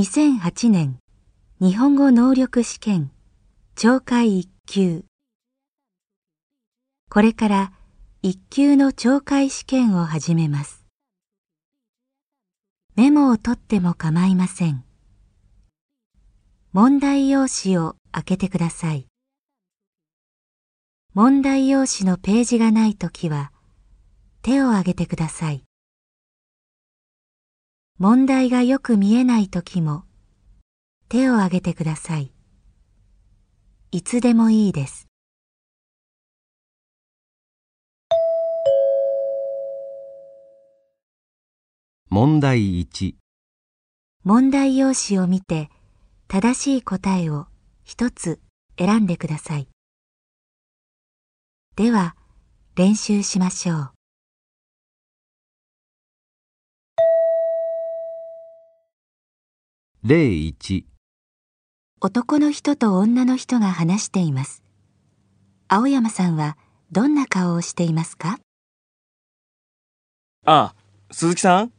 2008年日本語能力試験懲戒1級。これから1級の懲戒試験を始めます。メモを取っても構いません。問題用紙を開けてください。問題用紙のページがないときは手を挙げてください。問題がよく見えないときも手を挙げてください。いつでもいいです。問題1問題用紙を見て正しい答えを一つ選んでください。では練習しましょう。例1男の人と女の人が話しています。青山さんはどんな顔をしていますか？あ、鈴木さん？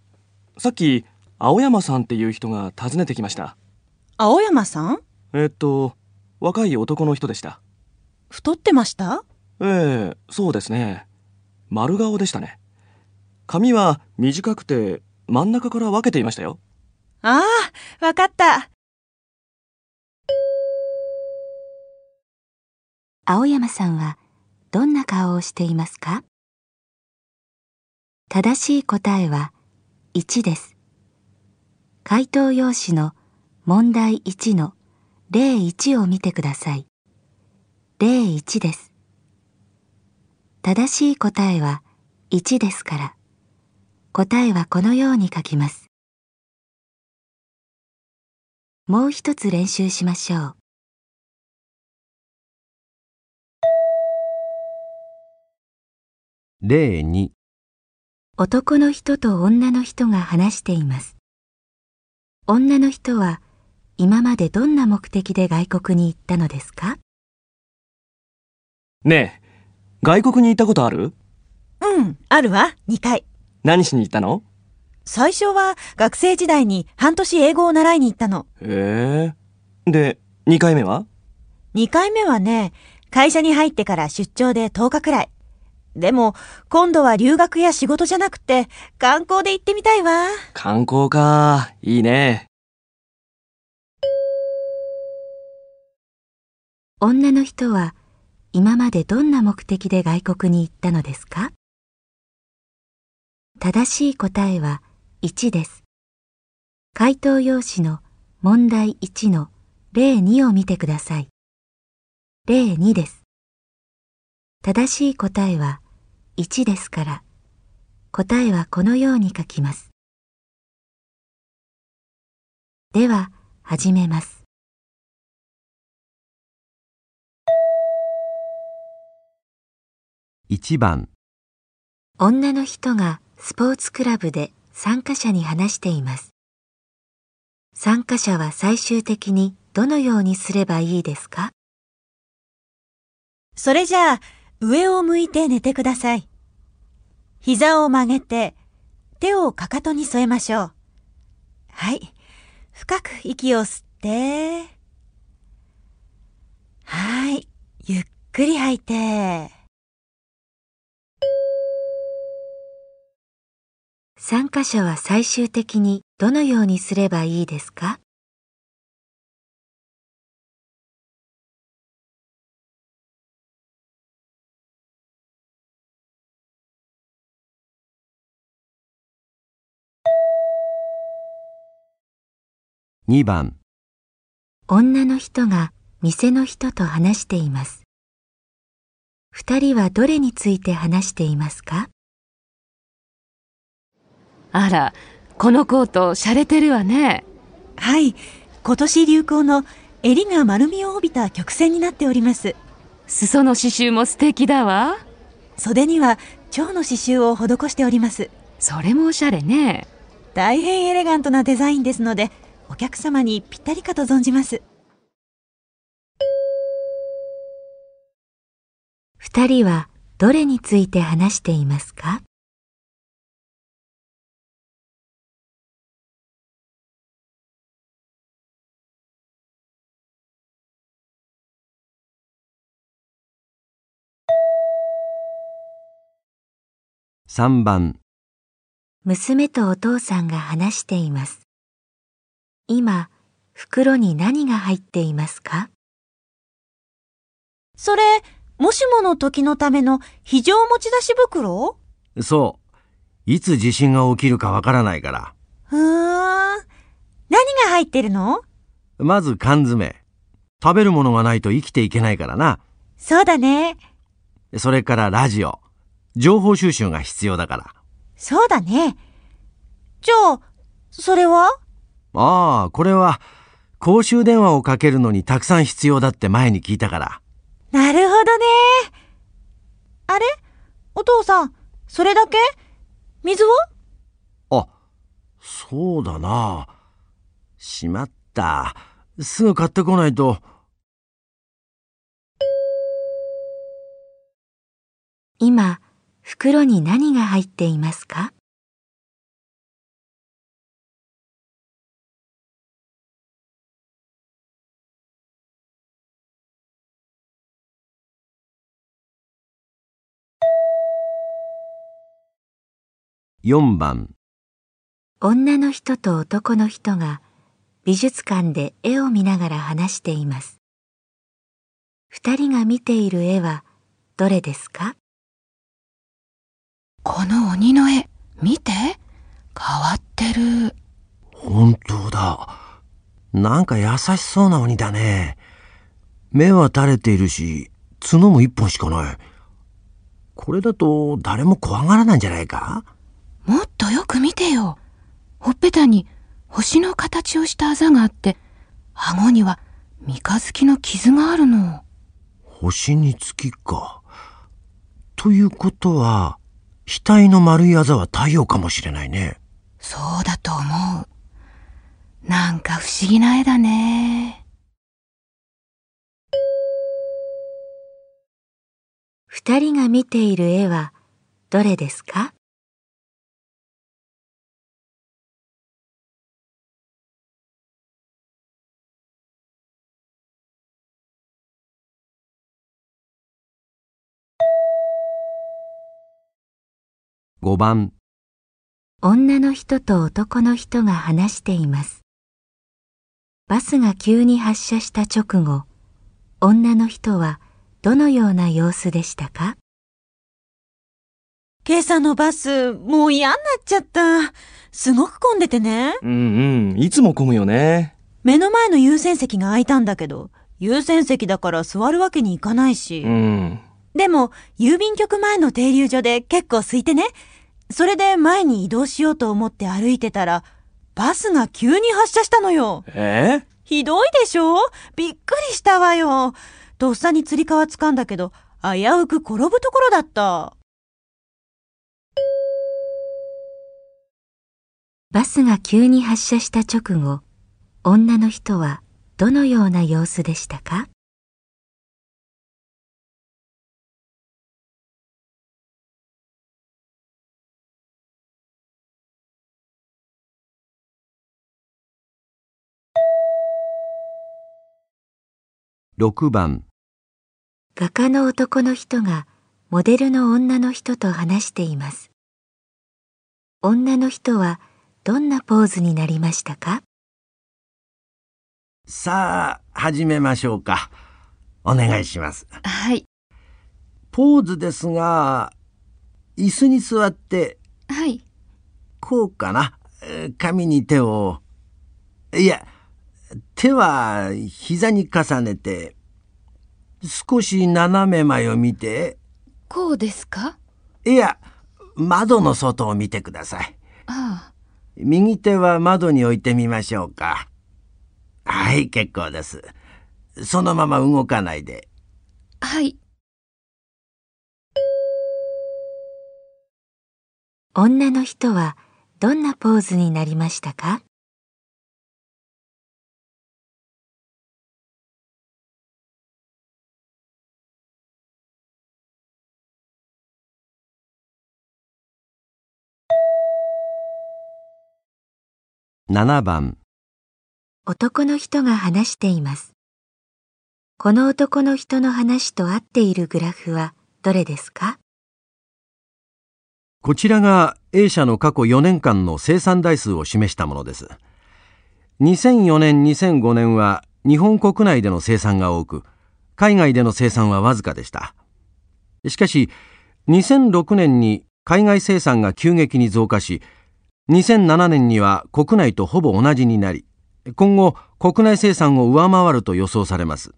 さっき青山さんっていう人が訪ねてきました。青山さん？えっと、若い男の人でした。太ってました？ええ、そうですね。丸顔でしたね。髪は短くて真ん中から分けていましたよ。ああ、わかった。青山さんはどんな顔をしていますか？正しい答えは1です。回答用紙の問題1の例1を見てください。例1です。正しい答えは1ですから、答えはこのように書きます。もう一つ練習しましょう。例2男の人と女の人が話しています。女の人は今までどんな目的で外国に行ったのですか？ねえ、外国に行ったことある？うん、あるわ、2回。何しに行ったの？最初は学生時代に半年英語を習いに行ったの。へえ。で、2回目は？2回目はね、会社に入ってから出張で10日くらい。でも、今度は留学や仕事じゃなくて、観光で行ってみたいわ。観光か。いいね。女の人は今までどんな目的で外国に行ったのですか？正しい答えは1です。回答用紙の問題1の例2を見てください。例2です。正しい答えは1ですから、答えはこのように書きます。では、始めます。1番女の人がスポーツクラブで参加者に話しています。参加者は最終的にどのようにすればいいですか？それじゃあ、上を向いて寝てください。膝を曲げて、手をかかとに添えましょう。はい。深く息を吸って、はい。ゆっくり吐いて、参加者は最終的にどのようにすればいいですか？2番。女の人が店の人と話しています。二人はどれについて話していますか？あら、このコート、洒落てるわね。はい。今年流行の襟が丸みを帯びた曲線になっております。裾の刺繍も素敵だわ。袖には蝶の刺繍を施しております。それもおしゃれね。大変エレガントなデザインですので、お客様にぴったりかと存じます。二人はどれについて話していますか？3番、娘とお父さんが話しています。今、袋に何が入っていますか？それ、もしもの時のための非常持ち出し袋？そう。いつ地震が起きるかわからないから。ふーん。何が入ってるの？まず缶詰。食べるものがないと生きていけないからな。そうだね。それからラジオ。情報収集が必要だから。そうだね。じゃあ、それは？ああ、これは、公衆電話をかけるのにたくさん必要だって前に聞いたから。なるほどね。あれ？お父さん、それだけ？水はあ、そうだな。しまった。すぐ買ってこないと。今、袋に何が入っていますか？4番、女の人と男の人が美術館で絵を見ながら話しています。二人が見ている絵はどれですか？この鬼の絵、見て。変わってる。本当だ。なんか優しそうな鬼だね。目は垂れているし、角も一本しかない。これだと誰も怖がらないんじゃないか？もっとよく見てよ。ほっぺたに星の形をしたあざがあって、顎には三日月の傷があるの。星に月か。ということは、額の丸いあざは太陽かもしれないね。そうだと思う。なんか不思議な絵だね。二人が見ている絵はどれですか？5番、女の人と男の人が話しています。バスが急に発車した直後、女の人はどのような様子でしたか？今朝のバス、もう嫌になっちゃった。すごく混んでてね。うんうん、いつも混むよね。目の前の優先席が空いたんだけど、優先席だから座るわけにいかないし。うん。でも、郵便局前の停留所で結構空いてね。それで前に移動しようと思って歩いてたら、バスが急に発車したのよ。え？ひどいでしょ？びっくりしたわよ。とっさに釣り革掴んだけど、危うく転ぶところだった。バスが急に発車した直後、女の人はどのような様子でしたか？6番、画家の男の人がモデルの女の人と話しています。女の人はどんなポーズになりましたか？さあ、始めましょうか。お願いします。はい。ポーズですが、椅子に座って、はい。こうかな。えー紙に手を、いや、手は膝に重ねて、少し斜め前を見て、こうですか？いや、窓の外を見てください。ああ。右手は窓に置いてみましょうか。はい、結構です。そのまま動かないで。はい。女の人はどんなポーズになりましたか？7番、男の人が話しています。この男の人の話と合っているグラフはどれですか？こちらが A 社の過去4年間の生産台数を示したものです。2004年2005年は日本国内での生産が多く、海外での生産はわずかでした。しかし、2006年に海外生産が急激に増加し、2007年には国内とほぼ同じになり、今後国内生産を上回ると予想されます。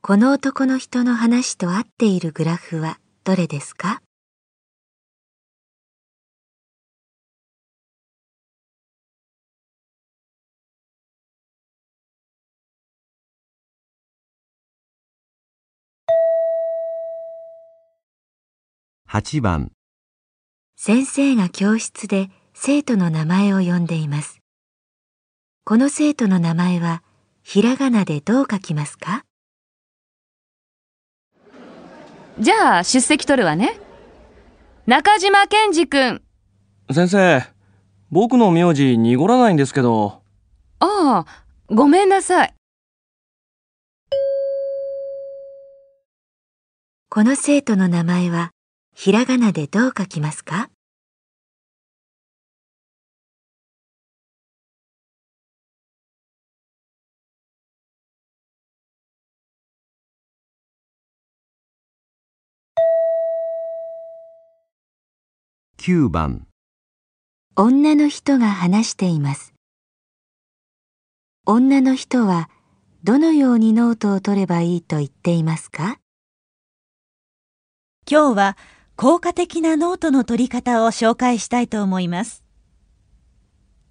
この男の人の話と合っているグラフはどれですか？8番先生が教室で生徒の名前を呼んでいます。この生徒の名前はひらがなでどう書きますか？じゃあ出席取るわね。中島健二君。先生、僕の名字濁らないんですけど。ああ、ごめんなさい。この生徒の名前はひらがなでどう書きますか？9番女の人が話しています。女の人はどのようにノートを取ればいいと言っていますか？今日は効果的なノートの取り方を紹介したいと思います。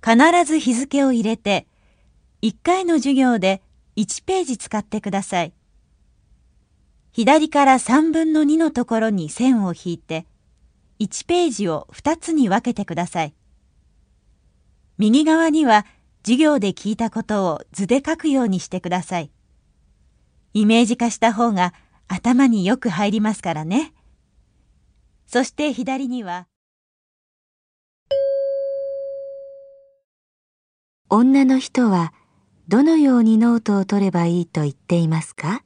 必ず日付を入れて1回の授業で1ページ使ってください。左から3分の2のところに線を引いて1ページを2つに分けてください。右側には授業で聞いたことを図で書くようにしてください。イメージ化した方が頭によく入りますからね。そして左には、女の人はどのようにノートを取ればいいと言っていますか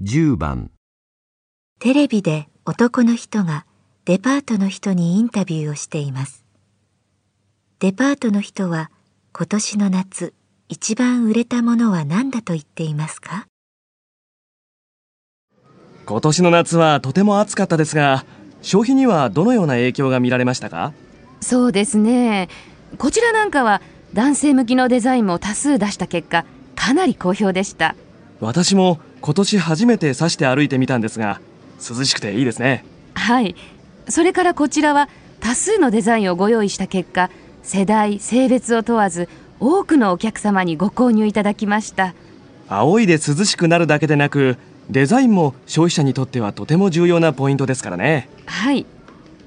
？10番。テレビで男の人がデパートの人にインタビューをしています。デパートの人は今年の夏一番売れたものは何だと言っていますか？今年の夏はとても暑かったですが消費にはどのような影響が見られましたか？そうですね。こちらなんかは男性向きのデザインも多数出した結果かなり好評でした。私も今年初めて刺して歩いてみたんですが涼しくていいですね。はいそれからこちらは多数のデザインをご用意した結果世代性別を問わず多くのお客様にご購入いただきました。青いで涼しくなるだけでなくデザインも消費者にとってはとても重要なポイントですからね。はい。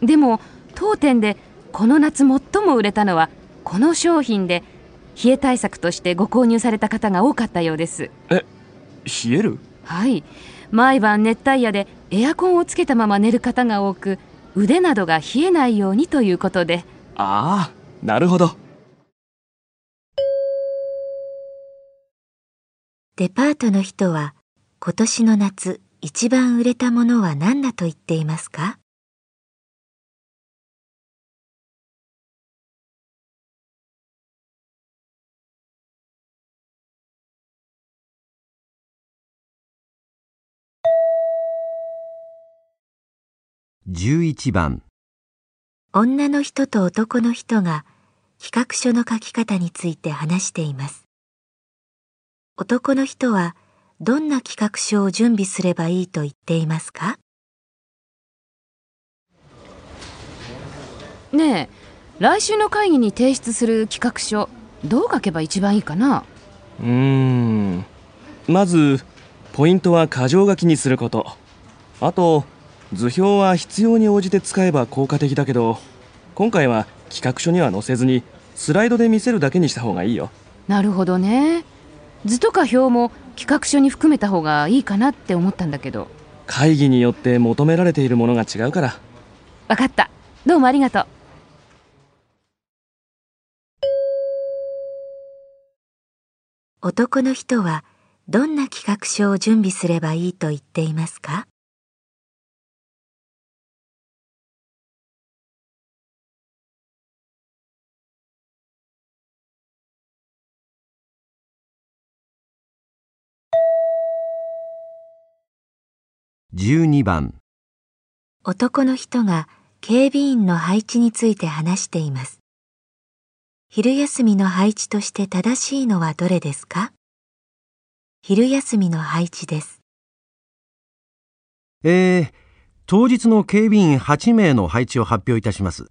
でも当店でこの夏最も売れたのはこの商品で冷え対策としてご購入された方が多かったようです。え冷える？はい。毎晩熱帯夜でエアコンをつけたまま寝る方が多く腕などが冷えないようにということで。ああなるほど。デパートの人は今年の夏一番売れたものは何だと言っていますか？11番。女の人と男の人が企画書の書き方について話しています。男の人はどんな企画書を準備すればいいと言っていますか？ねえ来週の会議に提出する企画書どう書けば一番いいかな？うーん。まずポイントは箇条書きにすること。あと図表は必要に応じて使えば効果的だけど今回は企画書には載せずにスライドで見せるだけにした方がいいよ。なるほどね。図とか表も企画書に含めた方がいいかなって思ったんだけど。会議によって求められているものが違うから。わかった。どうもありがとう。男の人はどんな企画書を準備すればいいと言っていますか？12番男の人が警備員の配置について話しています。昼休みの配置として正しいのはどれですか？昼休みの配置です。えー、当日の警備員8名の配置を発表いたします。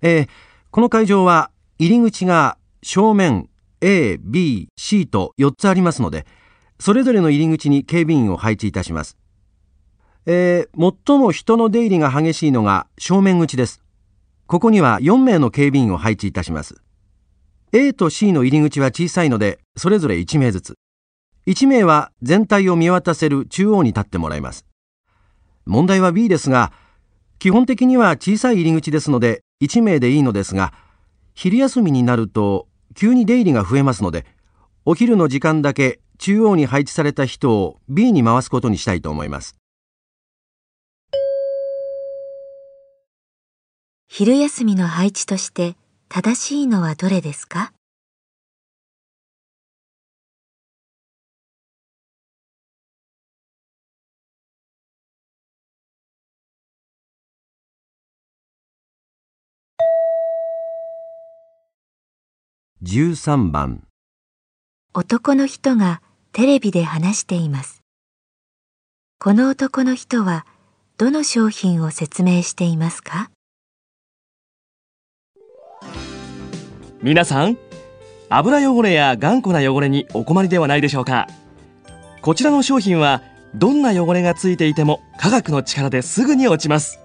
えー、この会場は入り口が正面 A、B、C と4つありますので、それぞれの入り口に警備員を配置いたします。えー、最も人の出入りが激しいのが正面口です。ここには4名の警備員を配置いたします。A と C の入り口は小さいので、それぞれ1名ずつ。1名は全体を見渡せる中央に立ってもらいます。問題は B ですが、基本的には小さい入り口ですので1名でいいのですが、昼休みになると急に出入りが増えますので、お昼の時間だけ中央に配置された人を B に回すことにしたいと思います。昼休みの配置として正しいのはどれですか？13番。男の人がテレビで話しています。この男の人はどの商品を説明していますか？皆さん油汚れや頑固な汚れにお困りではないでしょうか。こちらの商品はどんな汚れがついていても科学の力ですぐに落ちます。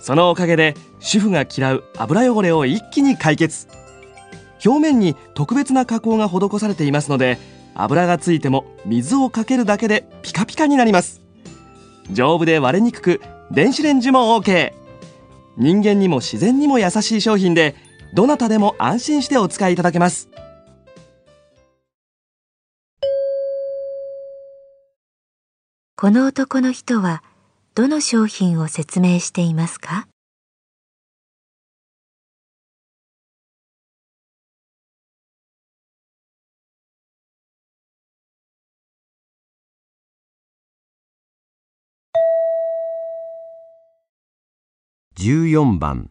そのおかげで主婦が嫌う油汚れを一気に解決。表面に特別な加工が施されていますので油がついても水をかけるだけでピカピカになります。丈夫で割れにくく電子レンジも OK 人間にも自然にも優しい商品でどなたでも安心してお使いいただけます。この男の人はどの商品を説明していますか？14番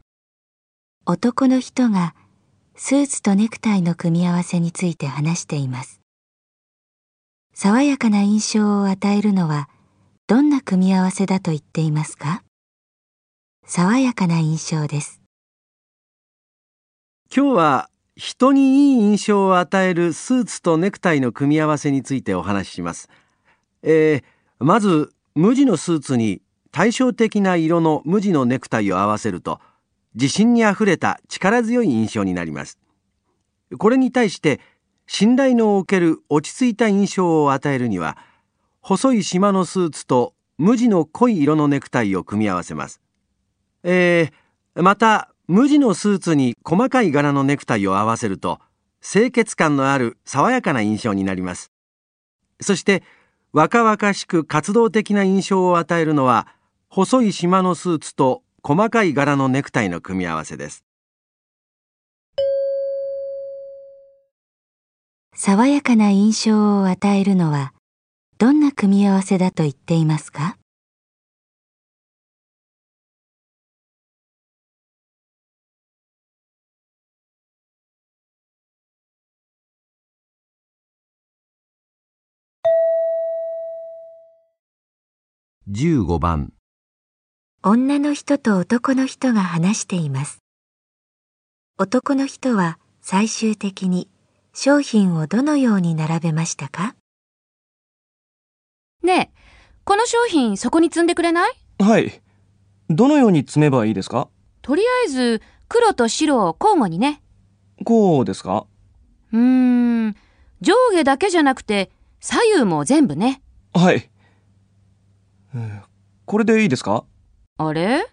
男の人がスーツとネクタイの組み合わせについて話しています。爽やかな印象を与えるのはどんな組み合わせだと言っていますか？爽やかな印象です。今日は人にいい印象を与えるスーツとネクタイの組み合わせについてお話しします。えー、まず無地のスーツに対照的な色の無地のネクタイを合わせると自信にあふれた力強い印象になります。これに対して信頼のおける落ち着いた印象を与えるには細い縞のスーツと無地の濃い色のネクタイを組み合わせます。えー、また無地のスーツに細かい柄のネクタイを合わせると清潔感のある爽やかな印象になります。そして若々しく活動的な印象を与えるのは細い縞のスーツと細かい柄のネクタイの組み合わせです。爽やかな印象を与えるのはどんな組み合わせだと言っていますか？15番女の人と男の人が話しています。男の人は最終的に商品をどのように並べましたか？ねえ、この商品そこに積んでくれない？はい。どのように積めばいいですか？とりあえず黒と白を交互にね。こうですか？うーん、上下だけじゃなくて左右も全部ね。はい、えーこれでいいですか？あれ？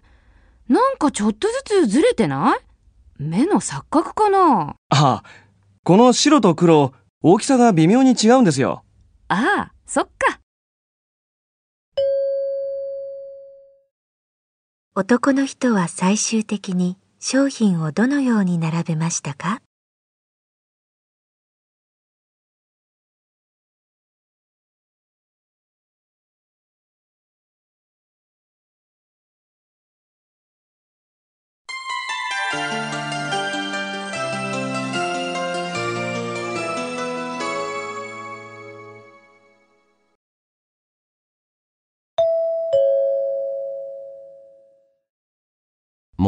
なんかちょっとずつずれてない？目の錯覚かな？ああ、この白と黒、大きさが微妙に違うんですよ。ああ、そっか。男の人は最終的に商品をどのように並べましたか？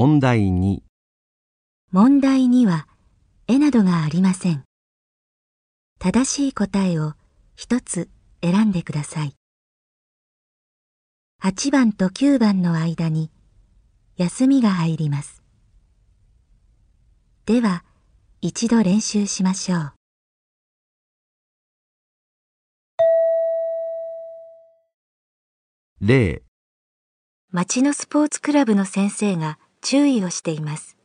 問題2問題には絵などがありません。正しい答えを一つ選んでください。8番と9番の間に休みが入ります。では一度練習しましょう。例町のスポーツクラブの先生が注意をしています。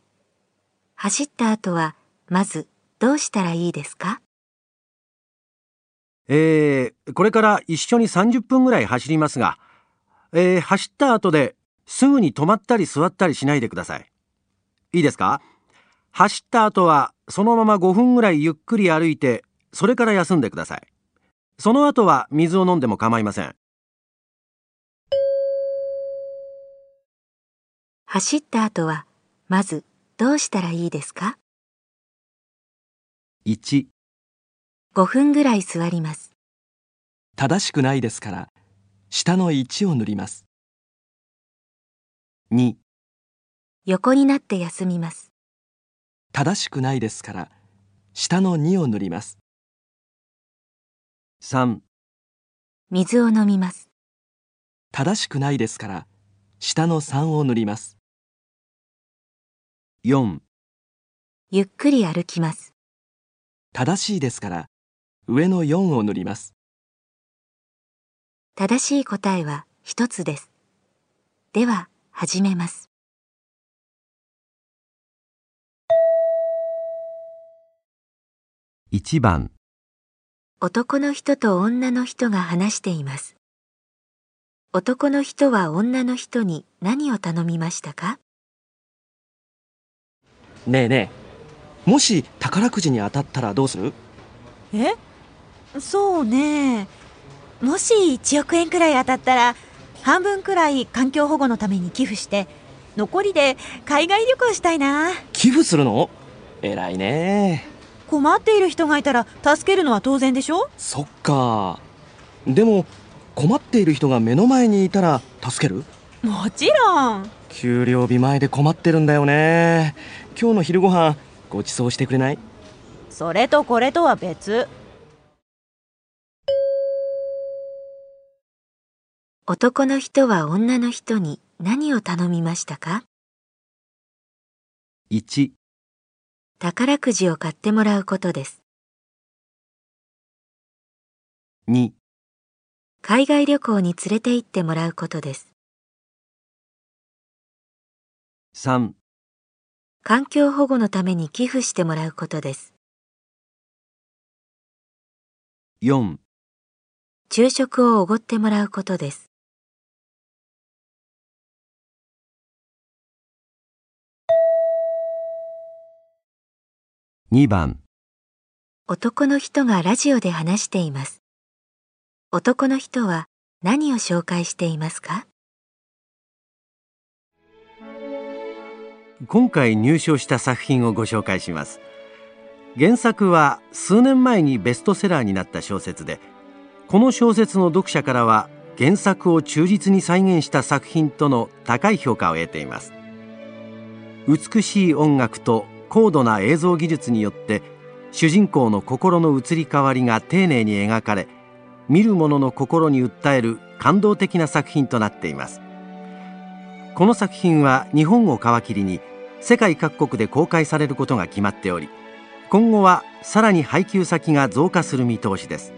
走った後はまずどうしたらいいですか？えー、これから一緒に30分ぐらい走りますが、えー、走った後ですぐに止まったり座ったりしないでください。いいですか？走った後はそのまま5分ぐらいゆっくり歩いて、それから休んでください。その後は水を飲んでも構いません。走った後はまずどうしたらいいですか？1、5分ぐらい座ります。正しくないですから、下の1を塗ります。2、横になって休みます。正しくないですから、下の2を塗ります。3、水を飲みます。正しくないですから、下の3を塗ります。4、ゆっくり歩きます。正しいですから、上の4を塗ります。正しい答えは一つです。では始めます。1番、男の人と女の人が話しています。男の人は女の人に何を頼みましたか？ねえねえ、もし宝くじに当たったらどうする？え？そうね。もし1億円くらい当たったら、半分くらい環境保護のために寄付して、残りで海外旅行したいな。寄付するの？偉いね。困っている人がいたら助けるのは当然でしょ？そっか。でも、困っている人が目の前にいたら助ける？もちろん。給料日前で困ってるんだよね。今日の昼ご飯ご馳走してくれない？それとこれとは別。男の人は女の人に何を頼みましたか？1、宝くじを買ってもらうことです。2、海外旅行に連れて行ってもらうことです。3、環境保護のために寄付してもらうことです。4昼食をおごってもらうことです。2番男の人がラジオで話しています。男の人は何を紹介していますか？今回入賞した作品をご紹介します。原作は数年前にベストセラーになった小説でこの小説の読者からは原作を忠実に再現した作品との高い評価を得ています。美しい音楽と高度な映像技術によって主人公の心の移り変わりが丁寧に描かれ見る者の心に訴える感動的な作品となっています。この作品は日本を皮切りに世界各国で公開されることが決まっており今後はさらに配給先が増加する見通しです。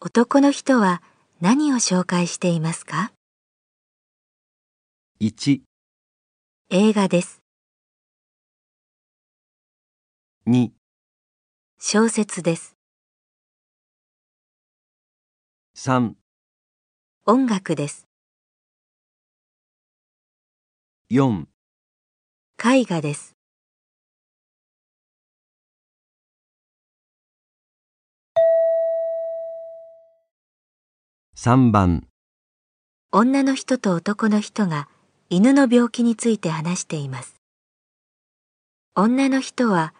男の人は何を紹介していますか？1、映画です。2、小説です。3、音楽です。4、絵画です。3番、女の人と男の人が犬の病気について話しています。女の人は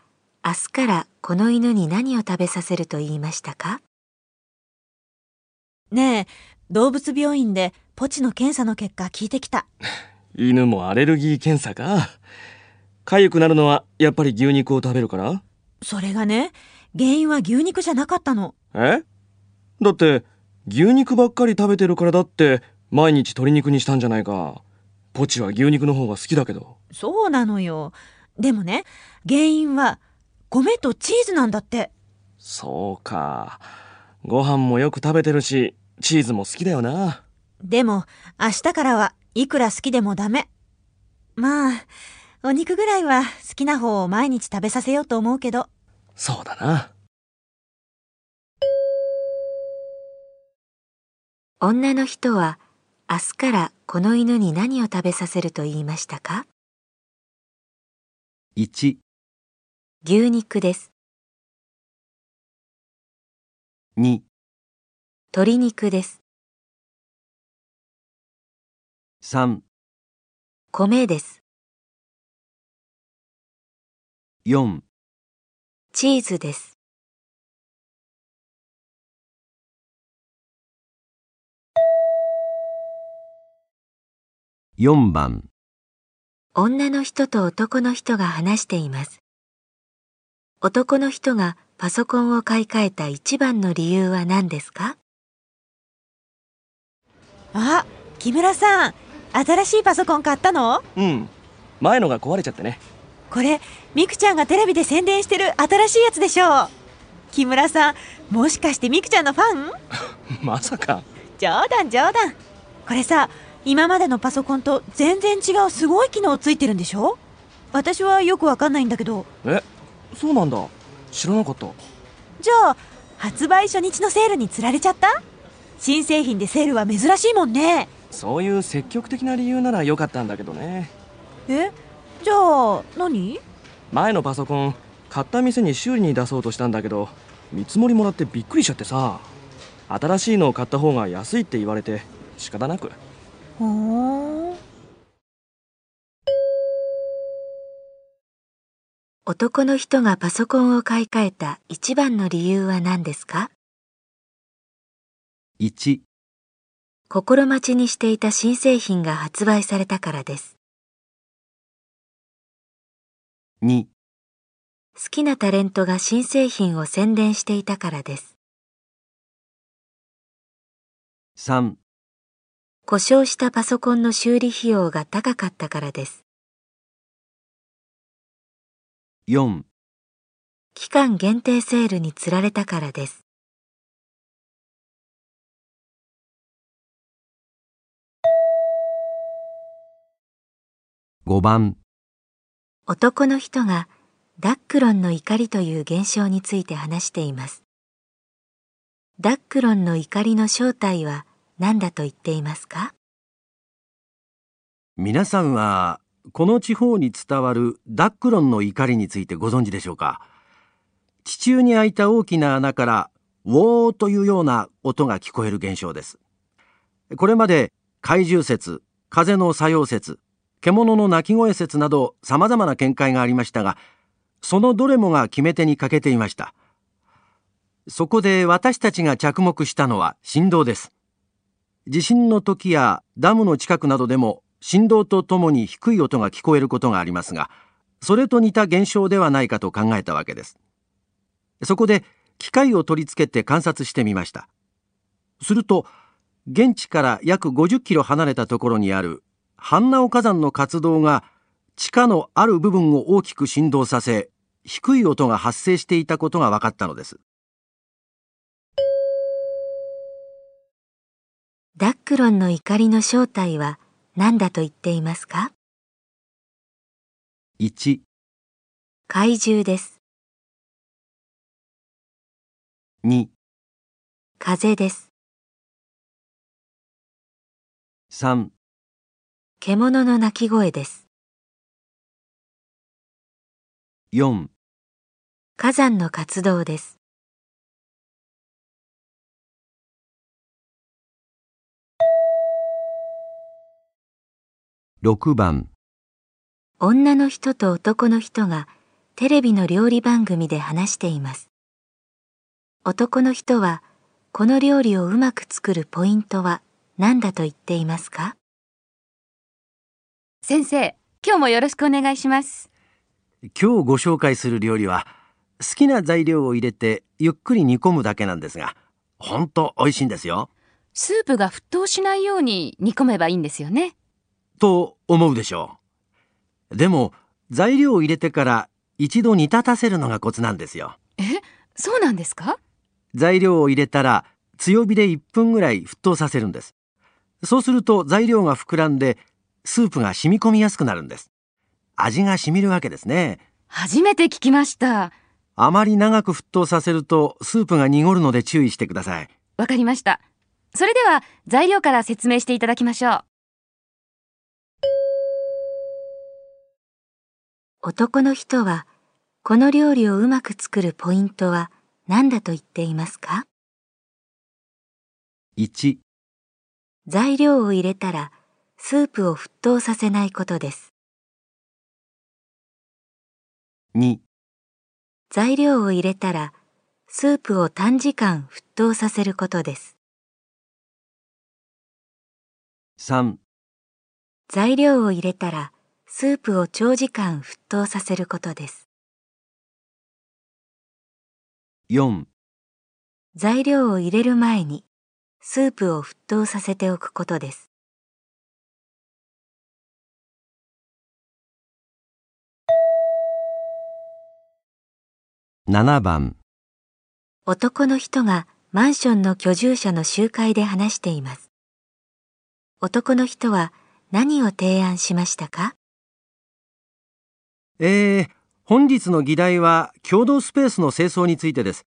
明日からこの犬に何を食べさせると言いましたか？ねえ、動物病院でポチの検査の結果聞いてきた。犬もアレルギー検査か？痒くなるのはやっぱり牛肉を食べるから？それがね、原因は牛肉じゃなかったの。え？だって牛肉ばっかり食べてるからだって毎日鶏肉にしたんじゃないか。ポチは牛肉の方が好きだけど。そうなのよ。でもね、原因は米とチーズなんだって。そうか。ご飯もよく食べてるし、チーズも好きだよな。でも、明日からはいくら好きでもダメ。まあ、お肉ぐらいは好きな方を毎日食べさせようと思うけど。そうだな。女の人は明日からこの犬に何を食べさせると言いましたか？1、牛肉です。2、鶏肉です。3、米です。4、チーズです。4番、女の人と男の人が話しています。男の人がパソコンを買い替えた一番の理由は何ですか？あ、木村さん、新しいパソコン買ったの？うん。前のが壊れちゃってね。これ、みくちゃんがテレビで宣伝してる新しいやつでしょう。木村さん、もしかしてみくちゃんのファン？まさか。冗談冗談。これさ、今までのパソコンと全然違うすごい機能ついてるんでしょ？私はよくわかんないんだけど。え、そうなんだ。知らなかった。じゃあ、発売初日のセールに釣られちゃった？新製品でセールは珍しいもんね。そういう積極的な理由なら良かったんだけどね。え？じゃあ、何？前のパソコン、買った店に修理に出そうとしたんだけど、見積もりもらってびっくりしちゃってさ。新しいのを買った方が安いって言われて仕方なく。ほ。男の人がパソコンを買い替えた一番の理由は何ですか？1、心待ちにしていた新製品が発売されたからです。2、好きなタレントが新製品を宣伝していたからです。3、故障したパソコンの修理費用が高かったからです。4、期間限定セールに釣られたからです。5番、男の人がダックロンの怒りという現象について話しています。ダックロンの怒りの正体は何だと言っていますか？皆さんはこの地方に伝わるダックロンの怒りについてご存知でしょうか？地中に開いた大きな穴からウォーというような音が聞こえる現象です。これまで怪獣説風の作用説獣の鳴き声説など様々な見解がありましたがそのどれもが決め手に欠けていました。そこで私たちが着目したのは振動です。地震の時やダムの近くなどでも振動とともに低い音が聞こえることがありますがそれと似た現象ではないかと考えたわけです。そこで機械を取り付けて観察してみました。すると現地から約50キロ離れたところにある半直火山の活動が地下のある部分を大きく振動させ低い音が発生していたことが分かったのです。ダックロンの怒りの正体は何だと言っていますか？1、怪獣です。2、風です。3、獣の鳴き声です。4、火山の活動です。6番、女の人と男の人がテレビの料理番組で話しています。男の人はこの料理をうまく作るポイントは何だと言っていますか？先生、今日もよろしくお願いします。今日ご紹介する料理は好きな材料を入れてゆっくり煮込むだけなんですがほんと美味しいんですよ。スープが沸騰しないように煮込めばいいんですよね。と思うでしょう。でも材料を入れてから一度煮立たせるのがコツなんですよ。え、そうなんですか？材料を入れたら強火で1分ぐらい沸騰させるんです。そうすると材料が膨らんでスープが染み込みやすくなるんです味が染みるわけですね初めて聞きました。あまり長く沸騰させるとスープが濁るので注意してくださいわかりました。それでは材料から説明していただきましょう。男の人はこの料理をうまく作るポイントは何だと言っていますか？1、材料を入れたらスープを沸騰させないことです。2、材料を入れたらスープを短時間沸騰させることです。3、材料を入れたらスープを長時間沸騰させることです。4、材料を入れる前にスープを沸騰させておくことです。7番、男の人がマンションの居住者の集会で話しています。男の人は何を提案しましたか？えー、本日の議題は共同スペースの清掃についてです。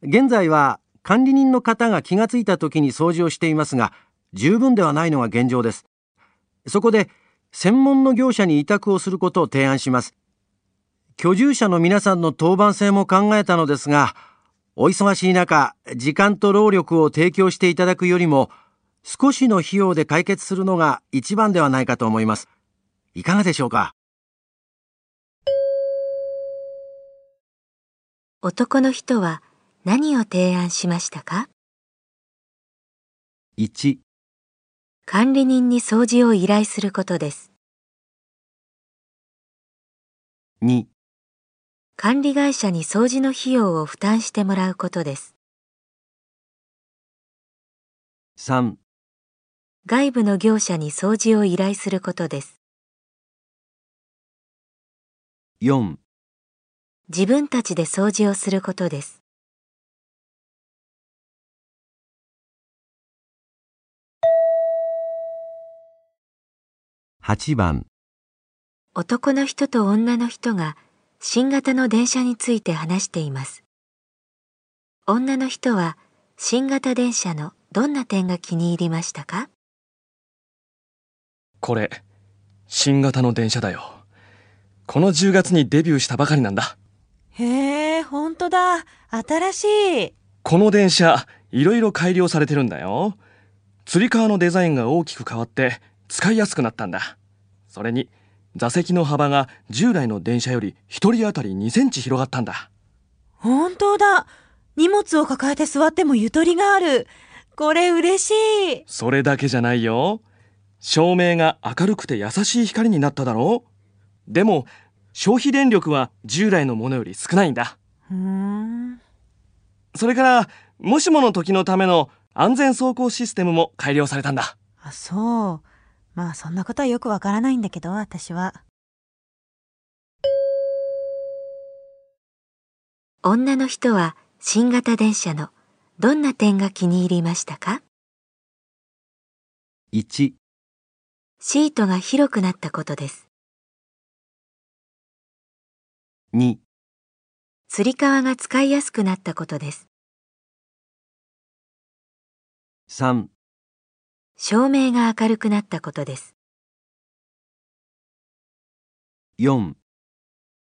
現在は管理人の方が気がついた時に掃除をしていますが、十分ではないのが現状です。そこで、専門の業者に委託をすることを提案します。居住者の皆さんの当番制も考えたのですが、お忙しい中、時間と労力を提供していただくよりも、少しの費用で解決するのが一番ではないかと思います。いかがでしょうか？男の人は何を提案しましたか ?1、管理人に掃除を依頼することです。2、管理会社に掃除の費用を負担してもらうことです。3、外部の業者に掃除を依頼することです。4自分たちで掃除をすることです。8番男の人と女の人が新型の電車について話しています。女の人は新型電車のどんな点が気に入りましたか？これ、新型の電車だよ。この10月にデビューしたばかりなんだ。へえ、ほんとだ。新しい。この電車、いろいろ改良されてるんだよ。つり革のデザインが大きく変わって使いやすくなったんだ。それに、座席の幅が従来の電車より1人当たり2センチ広がったんだ。本当だ。荷物を抱えて座ってもゆとりがある。これ嬉しい。それだけじゃないよ。照明が明るくて優しい光になっただろうでも、消費電力は従来のものより少ないんだ。うーん。それから、もしもの時のための安全走行システムも改良されたんだ。あ、そう。まあそんなことはよくわからないんだけど、私は。女の人は新型電車のどんな点が気に入りましたか？1、シートが広くなったことです。2、つり革が使いやすくなったことです。3、照明が明るくなったことです。4、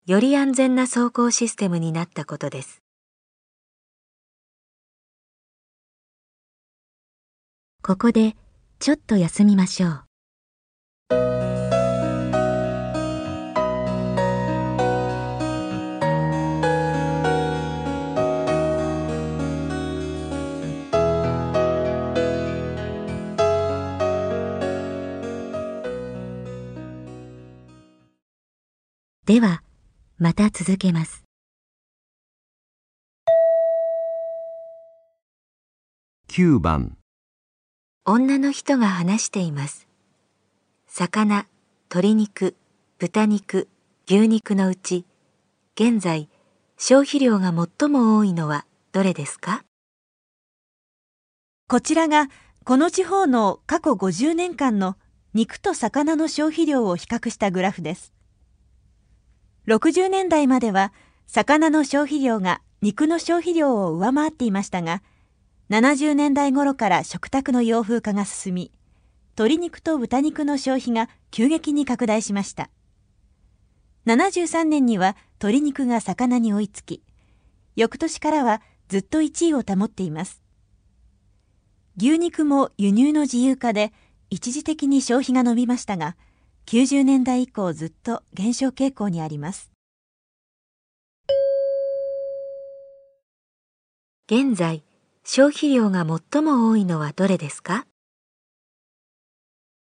より安全な走行システムになったことです。ここでちょっと休みましょう。では、また続けます。9番、女の人が話しています。魚、鶏肉、豚肉、牛肉のうち、現在、消費量が最も多いのはどれですか？こちらがこの地方の過去50年間の肉と魚の消費量を比較したグラフです。60年代までは魚の消費量が肉の消費量を上回っていましたが、70年代頃から食卓の洋風化が進み、鶏肉と豚肉の消費が急激に拡大しました。73年には鶏肉が魚に追いつき、翌年からはずっと1位を保っています。牛肉も輸入の自由化で一時的に消費が伸びましたが、90年代以降ずっと減少傾向にあります。現在、消費量が最も多いのはどれですか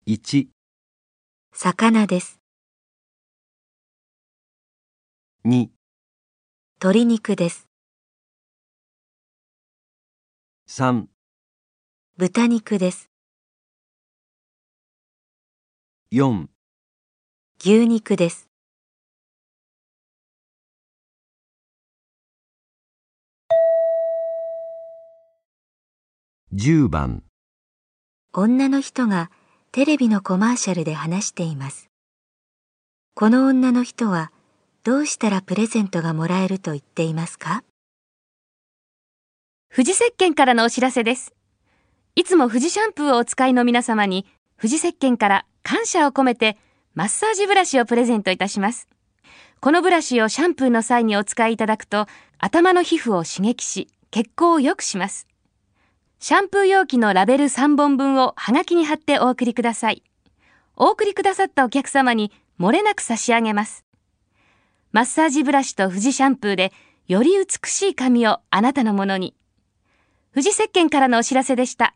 ？1、魚です。2、鶏肉です。3、豚肉です。4、牛肉です。10番、女の人がテレビのコマーシャルで話しています。この女の人はどうしたらプレゼントがもらえると言っていますか？富士石鹸からのお知らせです。いつも富士シャンプーをお使いの皆様に、富士石鹸から感謝を込めて、マッサージブラシをプレゼントいたします。このブラシをシャンプーの際にお使いいただくと、頭の皮膚を刺激し、血行を良くします。シャンプー容器のラベル3本分をハガキに貼ってお送りください。お送りくださったお客様に漏れなく差し上げます。マッサージブラシと富士シャンプーで、より美しい髪をあなたのものに。富士石鹸からのお知らせでした。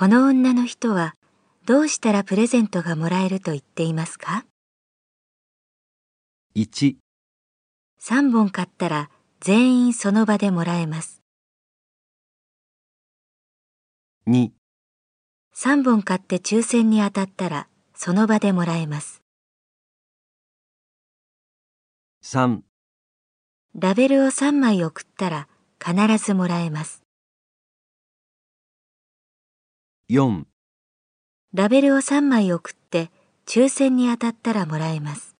この女の人はどうしたらプレゼントがもらえると言っていますか？1、?3 本買ったら全員その場でもらえます。2、3本買って抽選に当たったらその場でもらえます。3、ラベルを3枚送ったら必ずもらえます。4、ラベルを3枚送って抽選に当たったらもらえます。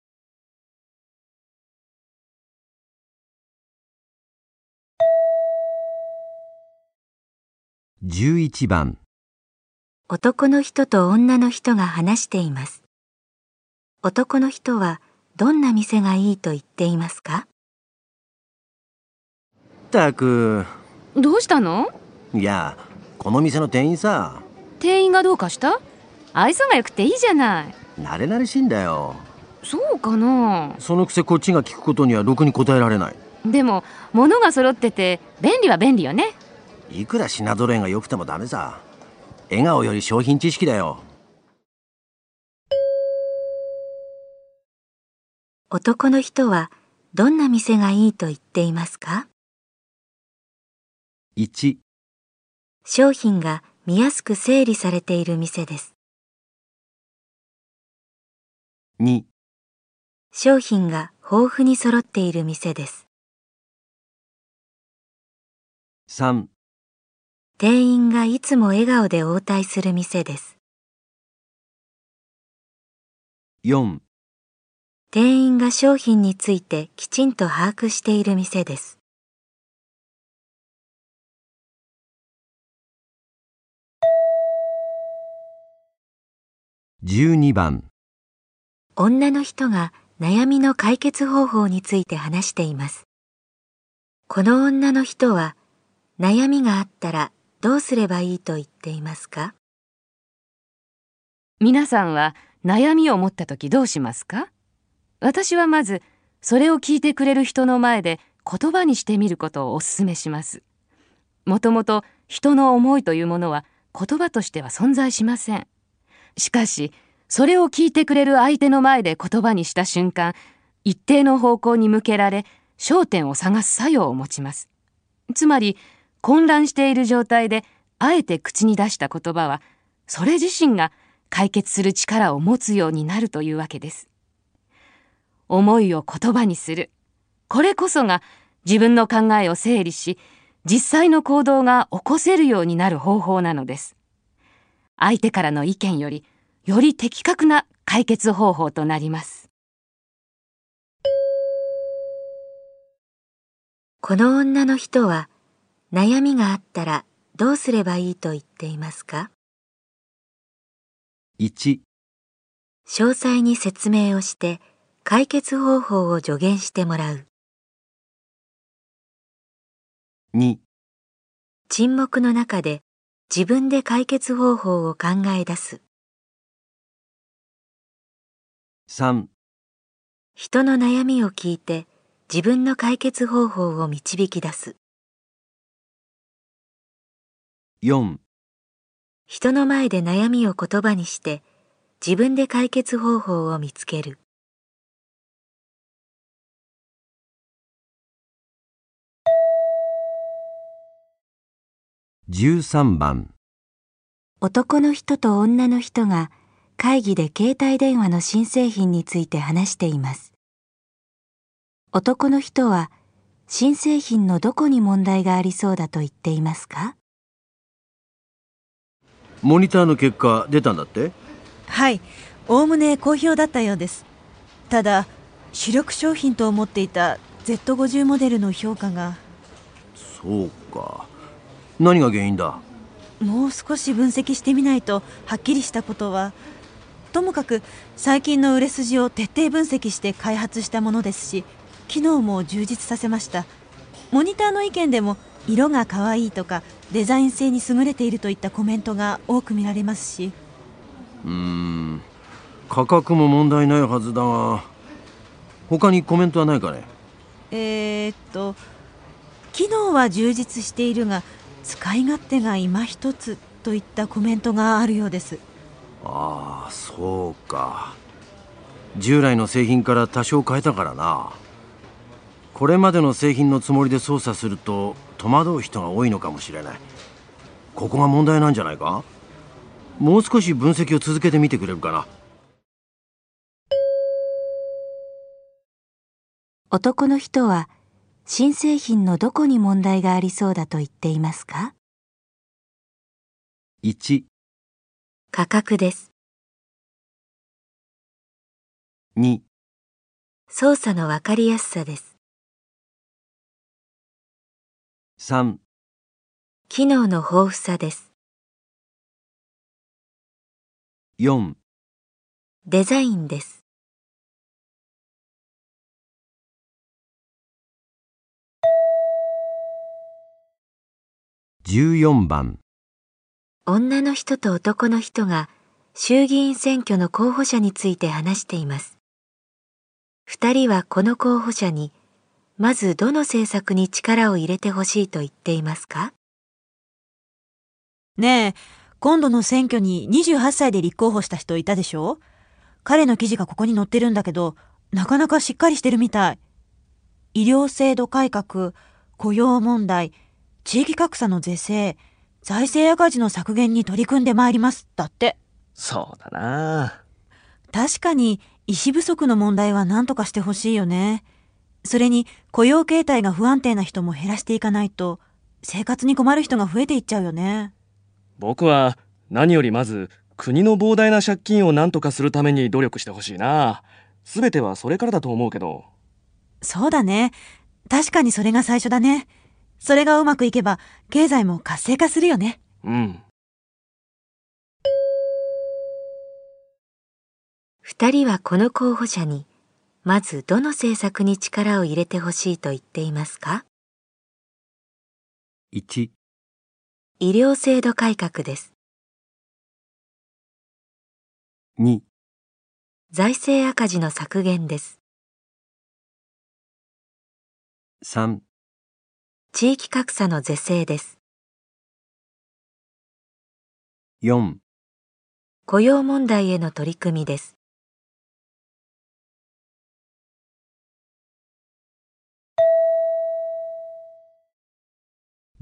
11番、男の人と女の人が話しています。男の人はどんな店がいいと言っていますか？ったく、どうしたの？いや、この店の店員さ、店員がどうかした？愛想が良くていいじゃない。慣れ慣れしいんだよ。そうかな？そのくせこっちが聞くことにはろくに答えられない。でも、物が揃ってて便利は便利よね。いくら品揃えが良くてもダメさ。笑顔より商品知識だよ。男の人はどんな店がいいと言っていますか？1、商品が見やすく整理されている店です。2、商品が豊富に揃っている店です。3、店員がいつも笑顔で応対する店です。4店員が商品についてきちんと把握している店です。12番女の人が悩みの解決方法について話しています。この女の人は悩みがあったらどうすればいいと言っていますか？皆さんは悩みを持った時どうしますか？私はまずそれを聞いてくれる人の前で言葉にしてみることをお勧めします。もともと人の思いというものは言葉としては存在しません。しかし、それを聞いてくれる相手の前で言葉にした瞬間、一定の方向に向けられ、焦点を探す作用を持ちます。つまり、混乱している状態で、あえて口に出した言葉は、それ自身が解決する力を持つようになるというわけです。思いを言葉にする。これこそが自分の考えを整理し、実際の行動が起こせるようになる方法なのです。相手からの意見より、より的確な解決方法となります。この女の人は悩みがあったらどうすればいいと言っていますか？1詳細に説明をして解決方法を助言してもらう。2沈黙の中で自分で解決方法を考え出す。3人の悩みを聞いて自分の解決方法を導き出す。4人の前で悩みを言葉にして自分で解決方法を見つける。13番。男の人と女の人が会議で携帯電話の新製品について話しています。男の人は新製品のどこに問題がありそうだと言っていますか？モニターの結果出たんだって？はい、おおむね好評だったようです。ただ、主力商品と思っていた Z50 モデルの評価が、そうか何が原因だ？もう少し分析してみないとはっきりしたことは、ともかく最近の売れ筋を徹底分析して開発したものですし、機能も充実させました。モニターの意見でも、色が可愛いとかデザイン性に優れているといったコメントが多く見られますし、うーん。価格も問題ないはずだが他にコメントはないかね？えー、っと機能は充実しているが使い勝手が今一つといったコメントがあるようです。ああそうか。従来の製品から多少変えたからな。これまでの製品のつもりで操作すると戸惑う人が多いのかもしれない。ここが問題なんじゃないか？もう少し分析を続けてみてくれるかな。男の人は新製品のどこに問題がありそうだと言っていますか？1、価格です。2、操作のわかりやすさです。3、機能の豊富さです。4、デザインです。14番。女の人と男の人が衆議院選挙の候補者について話しています。二人はこの候補者に、まずどの政策に力を入れてほしいと言っていますか？ねえ今度の選挙に28歳で立候補した人いたでしょ？彼の記事がここに載ってるんだけどなかなかしっかりしてるみたい。医療制度改革雇用問題地域格差の是正財政赤字の削減に取り組んでまいりますだってそうだな確かに医師不足の問題は何とかしてほしいよね。それに雇用形態が不安定な人も減らしていかないと生活に困る人が増えていっちゃうよね。僕は何よりまず国の膨大な借金を何とかするために努力してほしいな。すべてはそれからだと思うけど。そうだね。確かにそれが最初だね。それがうまくいけば経済も活性化するよね。うん。二人はこの候補者に、まずどの政策に力を入れてほしいと言っていますか？1、医療制度改革です。2、財政赤字の削減です。3、地域格差の是正です。4、雇用問題への取り組みです。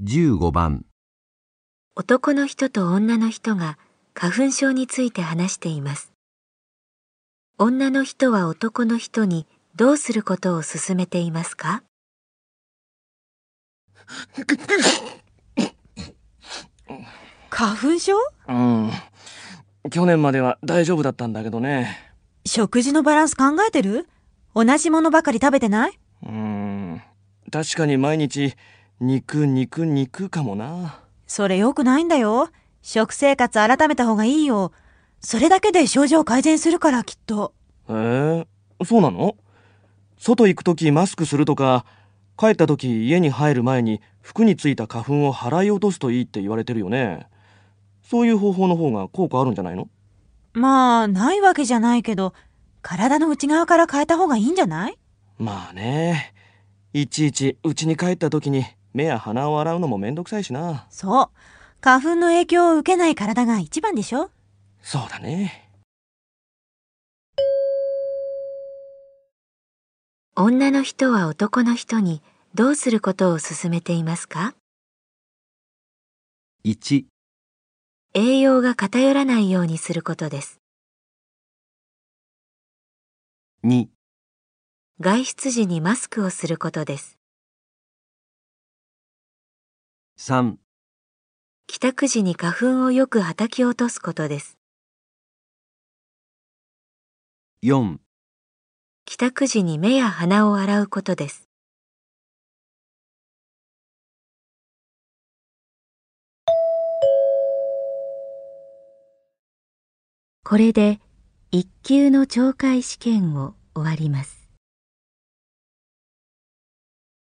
15番、男の人と女の人が花粉症について話しています。女の人は男の人にどうすることを勧めていますか？花粉症？うん。去年までは大丈夫だったんだけどね。食事のバランス考えてる？同じものばかり食べてない？うーん。確かに毎日肉肉肉かもな。それ良くないんだよ。食生活改めた方がいいよ。それだけで症状改善するからきっと。ええそうなの？外行くときマスクするとか、帰ったとき家に入る前に服についた花粉を払い落とすといいって言われてるよね。そういう方法の方が効果あるんじゃないの？まあ、ないわけじゃないけど、体の内側から変えた方がいいんじゃない？まあね。いちいち家に帰ったときに目や鼻を洗うのもめんどくさいしな。そう。花粉の影響を受けない体が一番でしょ？そうだね。女の人は男の人にどうすることを勧めていますか？1、栄養が偏らないようにすることです。2、外出時にマスクをすることです。3、帰宅時に花粉をよく叩き落とすことです。4、帰宅時に目や鼻を洗うことです。これで一級の懲戒試験を終わります。